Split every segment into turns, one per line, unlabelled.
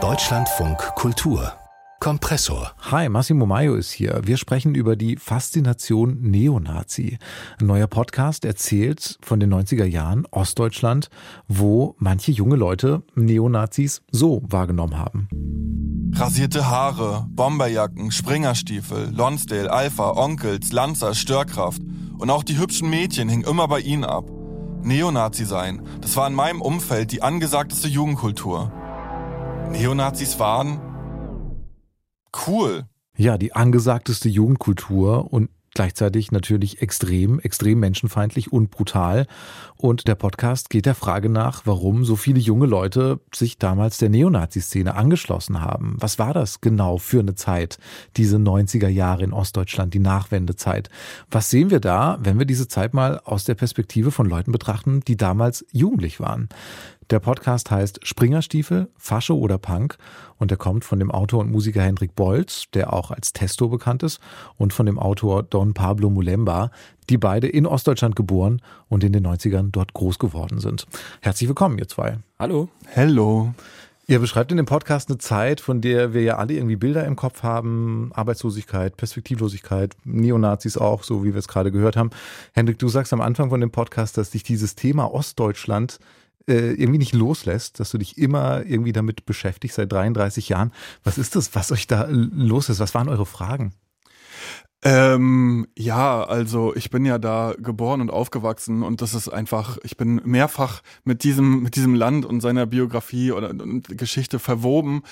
Deutschlandfunk Kultur Kompressor.
Hi, Massimo Maio ist hier. Wir sprechen über die Faszination Neonazi. Ein neuer Podcast erzählt von den 90er Jahren Ostdeutschland, wo manche junge Leute Neonazis so wahrgenommen haben.
Rasierte Haare, Bomberjacken, Springerstiefel, Lonsdale, Alpha, Onkels, Lanzer, Störkraft. Und auch die hübschen Mädchen hingen immer bei ihnen ab. Neonazi sein, das war in meinem Umfeld die angesagteste Jugendkultur. Neonazis waren cool.
Ja, die angesagteste Jugendkultur und gleichzeitig natürlich extrem, extrem menschenfeindlich und brutal. Und der Podcast geht der Frage nach, warum so viele junge Leute sich damals der Neonazi-Szene angeschlossen haben. Was war das genau für eine Zeit, diese 90er Jahre in Ostdeutschland, die Nachwendezeit? Was sehen wir da, wenn wir diese Zeit mal aus der Perspektive von Leuten betrachten, die damals jugendlich waren? Der Podcast heißt Springerstiefel, Fasche oder Punk und er kommt von dem Autor und Musiker Hendrik Bolz, der auch als Testo bekannt ist, und von dem Autor Don Pablo Mulemba, die beide in Ostdeutschland geboren und in den 90ern dort groß geworden sind. Herzlich willkommen, ihr zwei.
Hallo.
Hello.
Ihr beschreibt in dem Podcast eine Zeit, von der wir ja alle irgendwie Bilder im Kopf haben. Arbeitslosigkeit, Perspektivlosigkeit, Neonazis auch, so wie wir es gerade gehört haben. Hendrik, du sagst am Anfang von dem Podcast, dass dich dieses Thema Ostdeutschland äh, irgendwie nicht loslässt, dass du dich immer irgendwie damit beschäftigst seit 33 Jahren. Was ist das, was euch da los ist? Was waren eure Fragen?
Ähm, ja, also ich bin ja da geboren und aufgewachsen und das ist einfach, ich bin mehrfach mit diesem, mit diesem Land und seiner Biografie oder und Geschichte verwoben.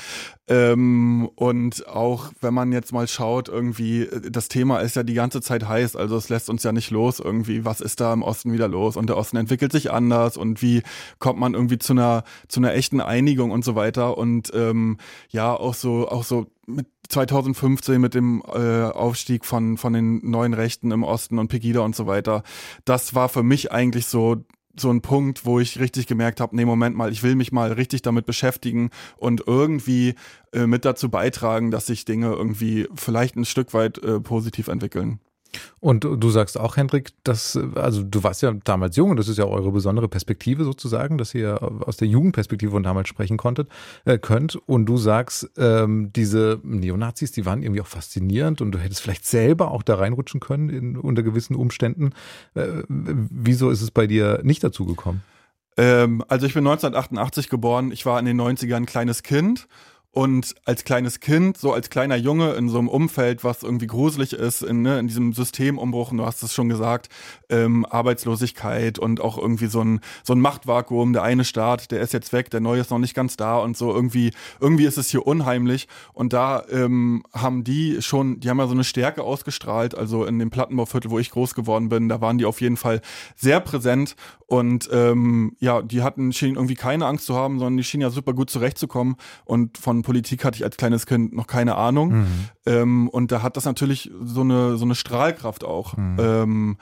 Ähm, und auch wenn man jetzt mal schaut, irgendwie, das Thema ist ja die ganze Zeit heiß, also es lässt uns ja nicht los irgendwie, was ist da im Osten wieder los? Und der Osten entwickelt sich anders und wie kommt man irgendwie zu einer, zu einer echten Einigung und so weiter? Und ähm, ja, auch so, auch so mit 2015 mit dem äh, Aufstieg von, von den neuen Rechten im Osten und Pegida und so weiter. Das war für mich eigentlich so so ein Punkt, wo ich richtig gemerkt habe, nee, Moment mal, ich will mich mal richtig damit beschäftigen und irgendwie äh, mit dazu beitragen, dass sich Dinge irgendwie vielleicht ein Stück weit äh, positiv entwickeln.
Und du sagst auch, Hendrik, dass, also du warst ja damals jung und das ist ja eure besondere Perspektive sozusagen, dass ihr aus der Jugendperspektive von damals sprechen konntet, äh, könnt. Und du sagst, ähm, diese Neonazis, die waren irgendwie auch faszinierend und du hättest vielleicht selber auch da reinrutschen können in, unter gewissen Umständen. Äh, wieso ist es bei dir nicht dazu gekommen?
Ähm, also ich bin 1988 geboren, ich war in den 90ern ein kleines Kind und als kleines Kind, so als kleiner Junge in so einem Umfeld, was irgendwie gruselig ist, in, ne, in diesem Systemumbruch, und du hast es schon gesagt, ähm, Arbeitslosigkeit und auch irgendwie so ein, so ein Machtvakuum, der eine Staat, der ist jetzt weg, der neue ist noch nicht ganz da und so. Irgendwie, irgendwie ist es hier unheimlich. Und da ähm, haben die schon, die haben ja so eine Stärke ausgestrahlt, also in dem Plattenbauviertel, wo ich groß geworden bin, da waren die auf jeden Fall sehr präsent. Und ähm, ja, die hatten, schienen irgendwie keine Angst zu haben, sondern die schienen ja super gut zurechtzukommen. Und von Politik hatte ich als kleines Kind noch keine Ahnung. Mhm. Ähm, und da hat das natürlich so eine, so eine Strahlkraft auch. Mhm. Ähm,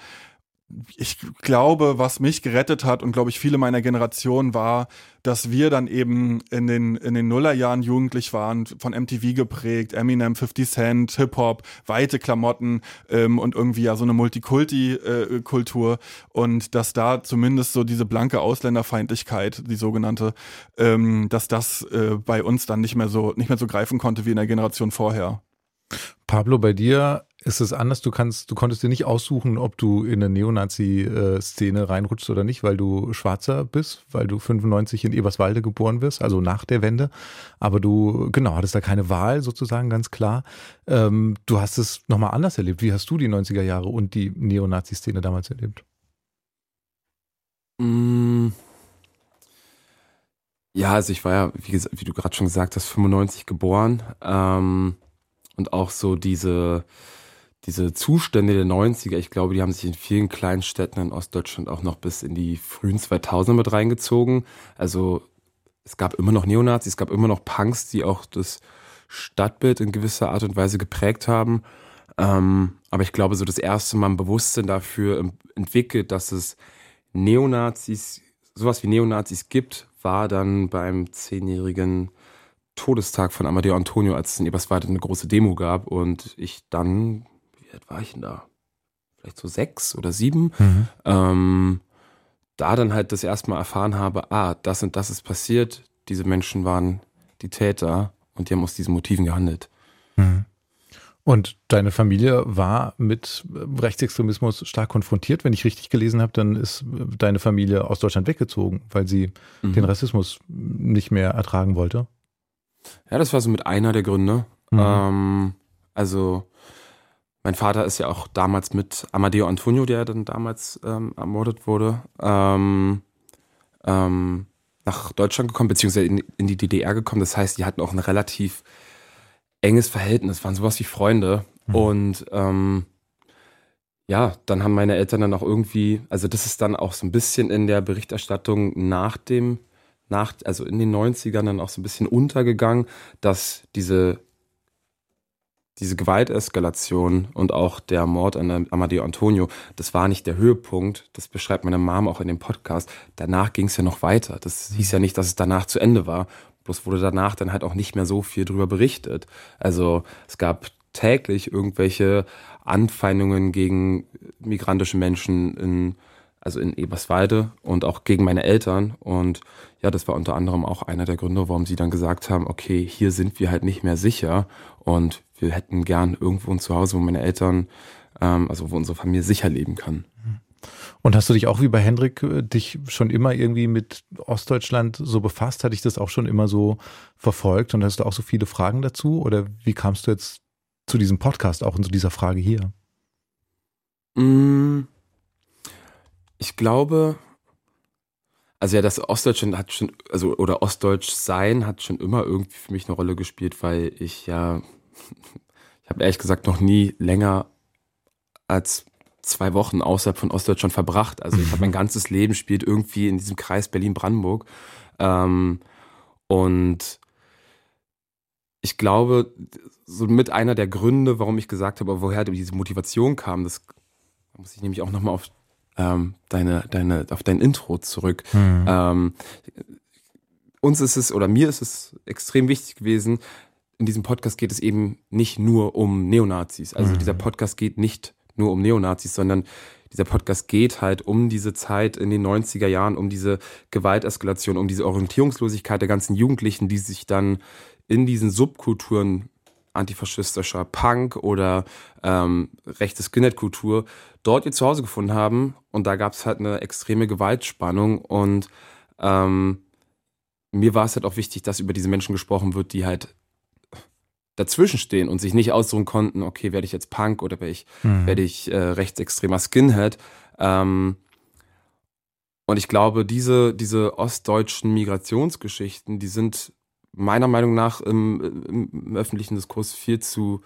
ich glaube, was mich gerettet hat und glaube ich viele meiner Generation war, dass wir dann eben in den, in den Nullerjahren jugendlich waren, von MTV geprägt, Eminem, 50 Cent, Hip-Hop, weite Klamotten ähm, und irgendwie ja so eine Multikulti-Kultur und dass da zumindest so diese blanke Ausländerfeindlichkeit, die sogenannte, ähm, dass das äh, bei uns dann nicht mehr so, nicht mehr so greifen konnte wie in der Generation vorher.
Pablo, bei dir ist es anders. Du kannst, du konntest dir nicht aussuchen, ob du in eine Neonazi-Szene reinrutschst oder nicht, weil du Schwarzer bist, weil du 95 in Eberswalde geboren wirst, also nach der Wende. Aber du, genau, hattest da keine Wahl sozusagen, ganz klar. Ähm, du hast es nochmal anders erlebt. Wie hast du die 90er Jahre und die Neonazi-Szene damals erlebt?
Mm. Ja, also ich war ja, wie, wie du gerade schon gesagt hast, 95 geboren. Ähm, und auch so diese, diese Zustände der 90er, ich glaube, die haben sich in vielen kleinen Städten in Ostdeutschland auch noch bis in die frühen 2000er mit reingezogen. Also es gab immer noch Neonazis, es gab immer noch Punks, die auch das Stadtbild in gewisser Art und Weise geprägt haben. Ähm, aber ich glaube, so das erste Mal ein Bewusstsein dafür entwickelt, dass es Neonazis, sowas wie Neonazis gibt, war dann beim zehnjährigen Todestag von Amadeo Antonio, als es in Eberswalde eine große Demo gab und ich dann, wie alt war ich denn da? Vielleicht so sechs oder sieben. Mhm. Ähm, da dann halt das erste Mal erfahren habe, ah, das und das ist passiert, diese Menschen waren die Täter und die haben aus diesen Motiven gehandelt.
Mhm. Und deine Familie war mit Rechtsextremismus stark konfrontiert. Wenn ich richtig gelesen habe, dann ist deine Familie aus Deutschland weggezogen, weil sie mhm. den Rassismus nicht mehr ertragen wollte.
Ja, das war so mit einer der Gründe. Mhm. Ähm, also mein Vater ist ja auch damals mit Amadeo Antonio, der dann damals ähm, ermordet wurde, ähm, ähm, nach Deutschland gekommen, beziehungsweise in, in, die DDR gekommen. Das heißt, die hatten auch ein relativ enges Verhältnis, waren sowas wie Freunde. Mhm. Und ähm, ja, dann haben meine Eltern dann auch irgendwie, also das ist dann auch so ein bisschen in der Berichterstattung nach dem, nach, also in den 90ern dann auch so ein bisschen untergegangen, dass diese, diese Gewalteskalation und auch der Mord an Amadeo Antonio, das war nicht der Höhepunkt, das beschreibt meine Mom auch in dem Podcast. Danach ging es ja noch weiter. Das hieß ja nicht, dass es danach zu Ende war. Bloß wurde danach dann halt auch nicht mehr so viel drüber berichtet. Also es gab täglich irgendwelche Anfeindungen gegen migrantische Menschen in, also in Eberswalde und auch gegen meine Eltern. Und ja, das war unter anderem auch einer der Gründe, warum sie dann gesagt haben, okay, hier sind wir halt nicht mehr sicher und wir hätten gern irgendwo ein Zuhause, wo meine Eltern, ähm, also wo unsere Familie sicher leben kann.
Und hast du dich auch wie bei Hendrik äh, dich schon immer irgendwie mit Ostdeutschland so befasst? Hatte ich das auch schon immer so verfolgt und hast du auch so viele Fragen dazu? Oder wie kamst du jetzt zu diesem Podcast, auch in zu dieser Frage hier?
Mm, ich glaube, also ja, das Ostdeutschland hat schon, also oder Ostdeutsch sein hat schon immer irgendwie für mich eine Rolle gespielt, weil ich ja, ich habe ehrlich gesagt noch nie länger als zwei Wochen außerhalb von Ostdeutschland verbracht. Also ich habe mein ganzes Leben spielt irgendwie in diesem Kreis Berlin-Brandenburg. Ähm, und ich glaube, so mit einer der Gründe, warum ich gesagt habe, woher diese Motivation kam, das muss ich nämlich auch nochmal auf ähm, deine, deine, auf dein Intro zurück. Mhm. Ähm, uns ist es, oder mir ist es extrem wichtig gewesen, in diesem Podcast geht es eben nicht nur um Neonazis. Also mhm. dieser Podcast geht nicht nur um Neonazis, sondern dieser Podcast geht halt um diese Zeit in den 90er Jahren, um diese Gewalteskalation, um diese Orientierungslosigkeit der ganzen Jugendlichen, die sich dann in diesen Subkulturen antifaschistischer Punk oder ähm, rechte Skinhead-Kultur dort ihr Zuhause gefunden haben. Und da gab es halt eine extreme Gewaltspannung. Und ähm, mir war es halt auch wichtig, dass über diese Menschen gesprochen wird, die halt dazwischen stehen und sich nicht aussuchen konnten, okay, werde ich jetzt Punk oder werde ich, mhm. werde ich äh, rechtsextremer Skinhead. Ähm, und ich glaube, diese, diese ostdeutschen Migrationsgeschichten, die sind meiner Meinung nach im, im öffentlichen Diskurs viel zu,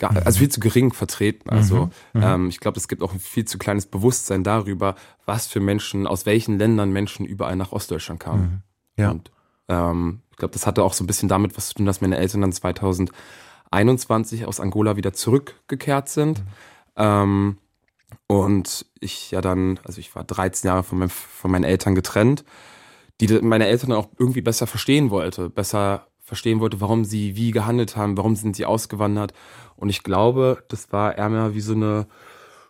also viel zu gering vertreten. Also mhm. mhm. ähm, ich glaube, es gibt auch ein viel zu kleines Bewusstsein darüber, was für Menschen, aus welchen Ländern Menschen überall nach Ostdeutschland kamen. Mhm. Ja. Und ähm, ich glaube, das hatte auch so ein bisschen damit was zu tun, dass meine Eltern dann 2021 aus Angola wieder zurückgekehrt sind. Mhm. Ähm, und ich ja dann, also ich war 13 Jahre von, mein, von meinen Eltern getrennt, die meine Eltern auch irgendwie besser verstehen wollte, besser verstehen wollte, warum sie wie gehandelt haben, warum sind sie ausgewandert. Und ich glaube, das war eher mehr wie so eine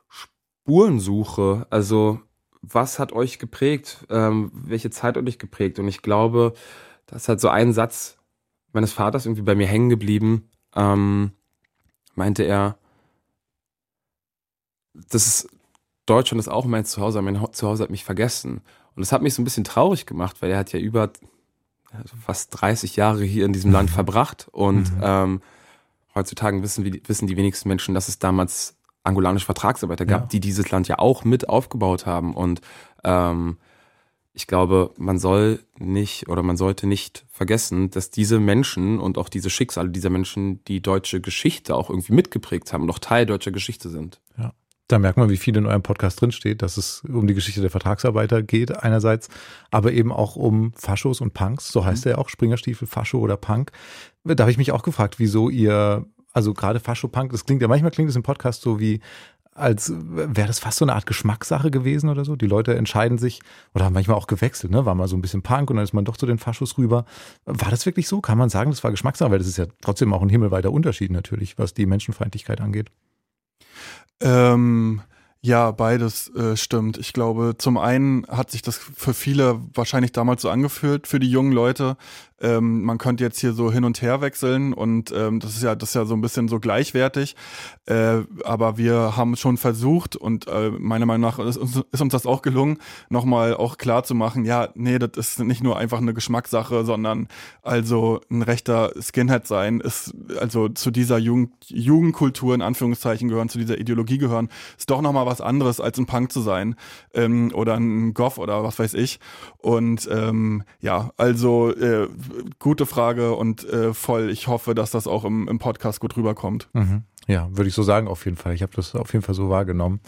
Spurensuche. Also was hat euch geprägt? Ähm, welche Zeit hat euch geprägt? Und ich glaube, da ist halt so ein Satz meines Vaters irgendwie bei mir hängen geblieben. Ähm, meinte er, das ist, Deutschland ist auch mein Zuhause, mein Zuhause hat mich vergessen. Und das hat mich so ein bisschen traurig gemacht, weil er hat ja über fast 30 Jahre hier in diesem Land mhm. verbracht und mhm. ähm, heutzutage wissen, wissen die wenigsten Menschen, dass es damals angolanische Vertragsarbeiter gab, ja. die dieses Land ja auch mit aufgebaut haben und ähm, ich glaube, man soll nicht oder man sollte nicht vergessen, dass diese Menschen und auch diese Schicksale dieser Menschen die deutsche Geschichte auch irgendwie mitgeprägt haben und auch Teil deutscher Geschichte sind.
Ja. Da merkt man, wie viel in eurem Podcast drinsteht, dass es um die Geschichte der Vertragsarbeiter geht, einerseits, aber eben auch um Faschos und Punks. So heißt mhm. er ja auch, Springerstiefel, Fascho oder Punk. Da habe ich mich auch gefragt, wieso ihr, also gerade Fascho-Punk, das klingt ja, manchmal klingt es im Podcast so wie, als wäre das fast so eine Art Geschmackssache gewesen oder so. Die Leute entscheiden sich oder haben manchmal auch gewechselt, ne? War mal so ein bisschen Punk und dann ist man doch zu den Faschos rüber. War das wirklich so? Kann man sagen, das war Geschmackssache? Weil das ist ja trotzdem auch ein himmelweiter Unterschied natürlich, was die Menschenfeindlichkeit angeht.
Ähm, Ja, beides äh, stimmt. Ich glaube, zum einen hat sich das für viele wahrscheinlich damals so angefühlt, für die jungen Leute, ähm, man könnte jetzt hier so hin und her wechseln und ähm, das ist ja das ist ja so ein bisschen so gleichwertig. Äh, aber wir haben schon versucht und äh, meiner Meinung nach ist, ist uns das auch gelungen, nochmal auch klar zu machen, ja, nee, das ist nicht nur einfach eine Geschmackssache, sondern also ein rechter Skinhead sein ist, also zu dieser Jugend, Jugendkultur in Anführungszeichen gehören, zu dieser Ideologie gehören, ist doch nochmal was anderes als ein Punk zu sein ähm, oder ein Goff oder was weiß ich. Und ähm, ja, also äh, gute Frage und äh, voll. Ich hoffe, dass das auch im, im Podcast gut rüberkommt.
Mhm. Ja, würde ich so sagen, auf jeden Fall. Ich habe das auf jeden Fall so wahrgenommen.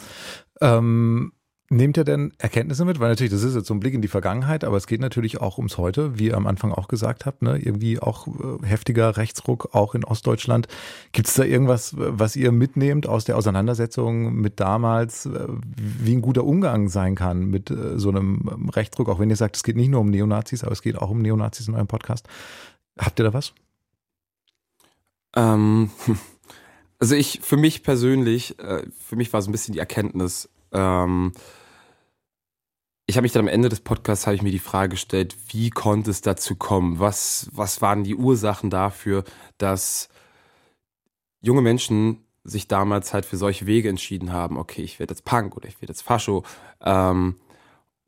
Ähm, Nehmt ihr denn Erkenntnisse mit? Weil natürlich, das ist jetzt so ein Blick in die Vergangenheit, aber es geht natürlich auch ums Heute, wie ihr am Anfang auch gesagt habt, ne? Irgendwie auch äh, heftiger Rechtsruck, auch in Ostdeutschland. Gibt es da irgendwas, was ihr mitnehmt aus der Auseinandersetzung mit damals, äh, wie ein guter Umgang sein kann mit äh, so einem ähm, Rechtsruck, auch wenn ihr sagt, es geht nicht nur um Neonazis, aber es geht auch um Neonazis in eurem Podcast. Habt ihr da was?
Ähm, also ich, für mich persönlich, für mich war es ein bisschen die Erkenntnis, ähm, ich habe mich dann am Ende des Podcasts habe ich mir die Frage gestellt, wie konnte es dazu kommen? Was, was waren die Ursachen dafür, dass junge Menschen sich damals halt für solche Wege entschieden haben? Okay, ich werde jetzt Punk oder ich werde jetzt Fascho. Ähm,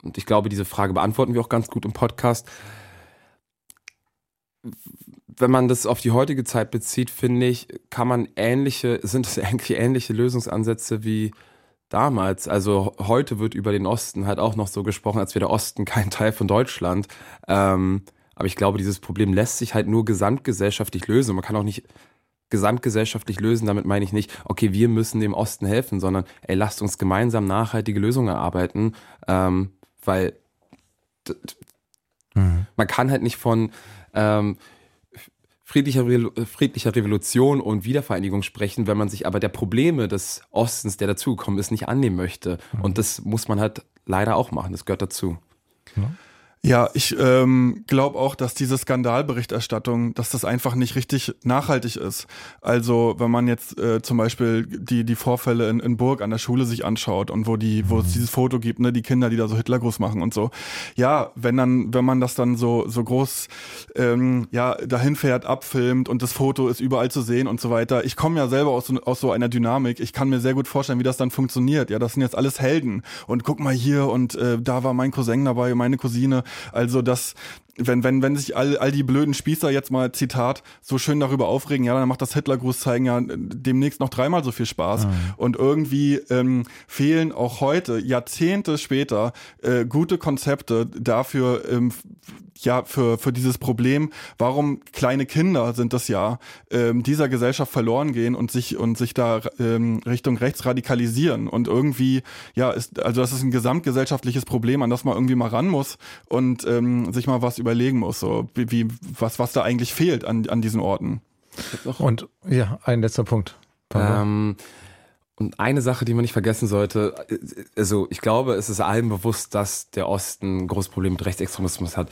und ich glaube, diese Frage beantworten wir auch ganz gut im Podcast. Wenn man das auf die heutige Zeit bezieht, finde ich, kann man ähnliche, sind es eigentlich ähnliche Lösungsansätze wie damals, also heute wird über den Osten halt auch noch so gesprochen, als wäre der Osten kein Teil von Deutschland. Ähm, aber ich glaube, dieses Problem lässt sich halt nur gesamtgesellschaftlich lösen. Man kann auch nicht gesamtgesellschaftlich lösen, damit meine ich nicht, okay, wir müssen dem Osten helfen, sondern ey, lasst uns gemeinsam nachhaltige Lösungen erarbeiten, ähm, weil mhm. man kann halt nicht von ähm, friedlicher, friedlicher Revolution und Wiedervereinigung sprechen, wenn man sich aber der Probleme des Ostens, der dazugekommen ist, nicht annehmen möchte. Mhm. Und das muss man halt leider auch machen. Das gehört dazu.
Ja. Ja, ich ähm, glaube auch, dass diese Skandalberichterstattung, dass das einfach nicht richtig nachhaltig ist. Also wenn man jetzt äh, zum Beispiel die die Vorfälle in, in Burg an der Schule sich anschaut und wo die wo es mhm. dieses Foto gibt, ne, die Kinder, die da so Hitlergruß machen und so. Ja, wenn dann wenn man das dann so so groß ähm, ja dahin fährt, abfilmt und das Foto ist überall zu sehen und so weiter. Ich komme ja selber aus aus so einer Dynamik. Ich kann mir sehr gut vorstellen, wie das dann funktioniert. Ja, das sind jetzt alles Helden und guck mal hier und äh, da war mein Cousin dabei, meine Cousine also das, wenn, wenn, wenn sich all, all die blöden Spießer jetzt mal, Zitat, so schön darüber aufregen, ja, dann macht das Hitlergruß-Zeigen ja demnächst noch dreimal so viel Spaß. Mhm. Und irgendwie ähm, fehlen auch heute, Jahrzehnte später, äh, gute Konzepte dafür, ähm, ja, für, für dieses Problem, warum kleine Kinder sind das ja, ähm, dieser Gesellschaft verloren gehen und sich und sich da ähm, Richtung rechts radikalisieren. Und irgendwie, ja, ist, also das ist ein gesamtgesellschaftliches Problem, an das man irgendwie mal ran muss und ähm, sich mal was überlegen muss, so wie, wie was, was da eigentlich fehlt an, an diesen Orten.
Und ja, ein letzter Punkt.
Ähm, und eine Sache, die man nicht vergessen sollte, also ich glaube, es ist allen bewusst, dass der Osten ein großes Problem mit Rechtsextremismus hat.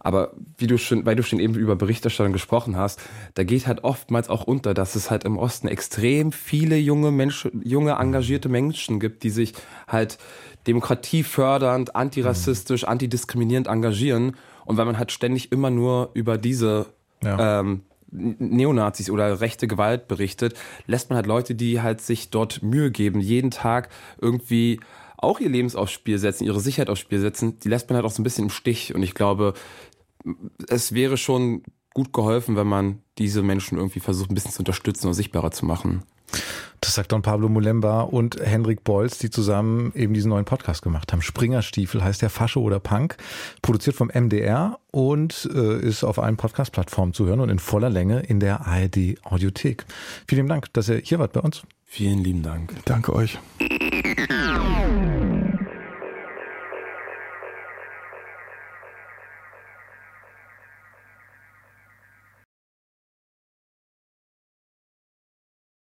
Aber wie du schon, weil du schon eben über Berichterstattung gesprochen hast, da geht halt oftmals auch unter, dass es halt im Osten extrem viele junge Menschen, junge engagierte Menschen gibt, die sich halt demokratiefördernd, antirassistisch, antidiskriminierend engagieren. Und weil man halt ständig immer nur über diese ja. ähm, Neonazis oder rechte Gewalt berichtet, lässt man halt Leute, die halt sich dort Mühe geben, jeden Tag irgendwie auch ihr Lebens aufs Spiel setzen, ihre Sicherheit aufs Spiel setzen, die lässt man halt auch so ein bisschen im Stich. Und ich glaube, es wäre schon gut geholfen, wenn man diese Menschen irgendwie versucht, ein bisschen zu unterstützen und sichtbarer zu machen.
Das sagt Don Pablo Mulemba und Henrik Bolz, die zusammen eben diesen neuen Podcast gemacht haben. Springerstiefel heißt der Fasche oder Punk, produziert vom MDR und äh, ist auf allen Podcast-Plattformen zu hören und in voller Länge in der ARD Audiothek. Vielen Dank, dass ihr hier wart bei uns.
Vielen lieben Dank.
Danke euch.